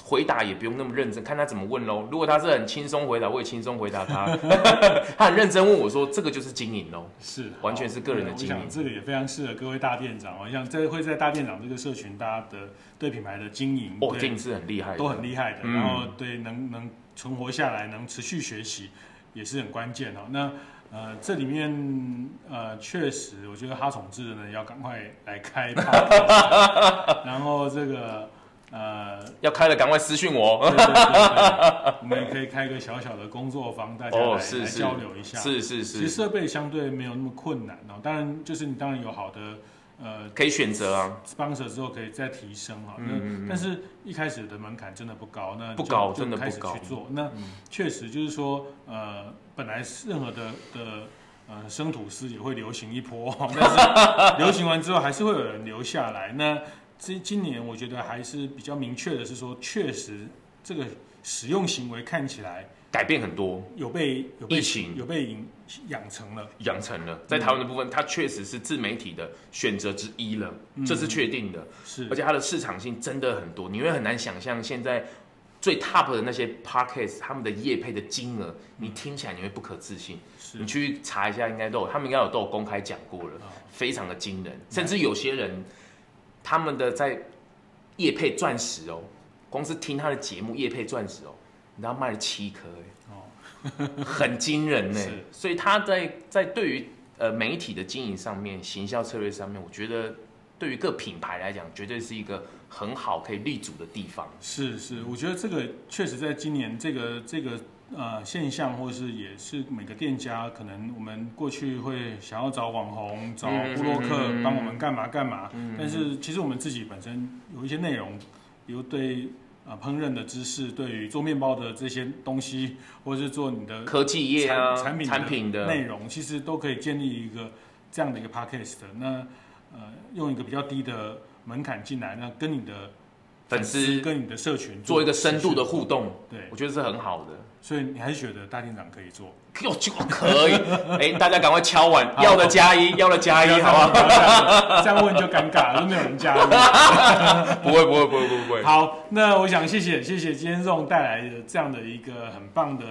回答也不用那么认真，看他怎么问喽。如果他是很轻松回答，我也轻松回答他。他很认真问我说：“这个就是经营喽？”是，完全是个人的经营。这个也非常适合各位大店长哦，像这会在大店长这个社群，大家的对品牌的经营，哦，经营是很厉害，都很厉害的。然后对能能存活下来，能持续学习，也是很关键哦。那呃，这里面呃，确实，我觉得哈宠智呢要赶快来开 然后这个。呃，要开了，赶快私讯我。对对对对对 我们也可以开一个小小的工作坊，大家来、交流一下。是是是。其实设备相对没有那么困难哦，当然就是你当然有好的呃，可以选择啊，sponsor 之后可以再提升啊。嗯，嗯，嗯，但是一开始的门槛真的不高，那不高，真的不高。去做，那确实就是说，呃，本来任何的的呃生吐司也会流行一波，但是 流行完之后还是会有人留下来。那今今年我觉得还是比较明确的是说，确实这个使用行为看起来改变很多，有被有被疫情有被养养成了，养成了。在台湾的部分，它确实是自媒体的选择之一了，嗯、这是确定的。是，而且它的市场性真的很多，你会很难想象现在最 top 的那些 podcast 他们的业配的金额，你听起来你会不可置信。是，你去查一下，应该都有，他们应该有都有公开讲过了，非常的惊人，甚至有些人。他们的在夜配钻石哦，光是听他的节目夜配钻石哦，你知道卖了七颗哎，哦，很惊人呢。所以他在在对于呃媒体的经营上面、行销策略上面，我觉得对于各品牌来讲，绝对是一个很好可以立足的地方。是是，我觉得这个确实在今年这个这个。呃，现象或是也是每个店家可能我们过去会想要找网红、找布洛克帮我们干嘛干嘛，但是其实我们自己本身有一些内容，比如对呃烹饪的知识，对于做面包的这些东西，或者是做你的科技业啊产品产品的内容，其实都可以建立一个这样的一个 podcast。那呃，用一个比较低的门槛进来，那跟你的粉丝跟你的社群做一个深度的互动，对，我觉得是很好的。所以你还是觉得大店长可以做？有，就可以。哎，大家赶快敲碗，要的加一，要的加一，好不好？这样问就尴尬了，都没有人加。不会，不会，不会，不会。好，那我想谢谢谢谢今天这种带来的这样的一个很棒的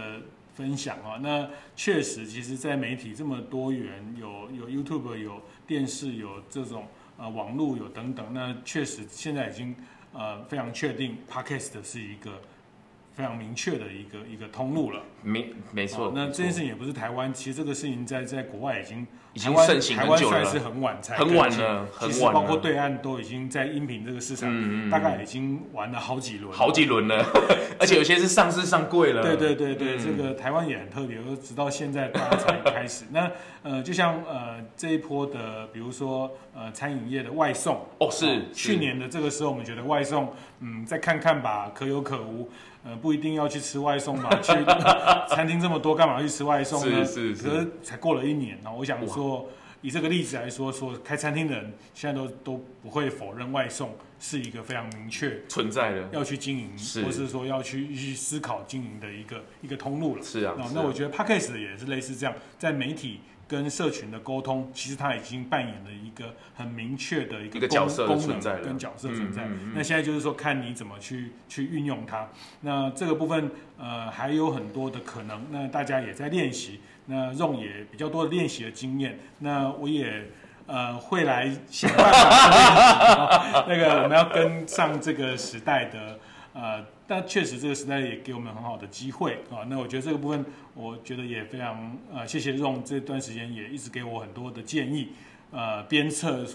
分享啊。那确实，其实，在媒体这么多元，有有 YouTube，有电视，有这种呃网络，有等等。那确实现在已经呃非常确定，Podcast 是一个。非常明确的一个一个通路了，没没错。那这件事情也不是台湾，其实这个事情在在国外已经已经盛行很久了，台湾算是很晚才很晚了，很晚了。其实包括对岸都已经在音频这个市场，大概已经玩了好几轮，好几轮了。而且有些是上市上柜了。对对对对，这个台湾也很特别，直到现在大家才开始。那呃，就像呃这一波的，比如说呃餐饮业的外送，哦是去年的这个时候，我们觉得外送，嗯，再看看吧，可有可无。呃，不一定要去吃外送吧，去餐厅这么多，干嘛去吃外送呢？是是是。可是才过了一年，然后我想说，以这个例子来说，说开餐厅的人现在都都不会否认外送是一个非常明确存在的，要去经营，或是说要去去思考经营的一个一个通路了。是啊。那我觉得 p a c k a g e 也是类似这样，在媒体。跟社群的沟通，其实他已经扮演了一个很明确的一个，角色的存在跟角色存在。那现在就是说，看你怎么去去运用它。那这个部分，呃，还有很多的可能。那大家也在练习，那 Ron 也比较多的练习的经验。那我也呃会来想办法 那个我们要跟上这个时代的呃。但确实，这个时代也给我们很好的机会啊。那我觉得这个部分，我觉得也非常呃，谢谢 Ron 这段时间也一直给我很多的建议，呃，鞭策，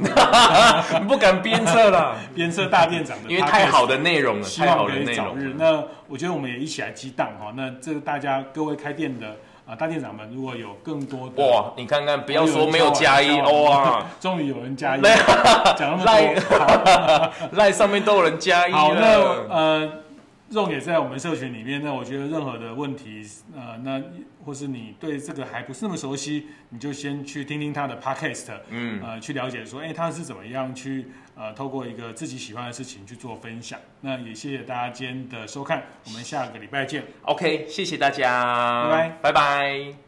不敢鞭策了，鞭策大店长的，因为太好的内容了，希望可以早日。那我觉得我们也一起来激荡哈。那这个大家各位开店的啊，大店长们如果有更多的哇，你看看，不要说没有加一哇，终于有人加一，讲那么多，赖上面都有人加一。好，那呃，肉也在我们社群里面。那我觉得任何的问题，呃，那或是你对这个还不是那么熟悉，你就先去听听他的 podcast，嗯，呃，去了解说，哎，他是怎么样去呃，透过一个自己喜欢的事情去做分享。那也谢谢大家今天的收看，我们下个礼拜见。OK，谢谢大家，拜拜，拜拜。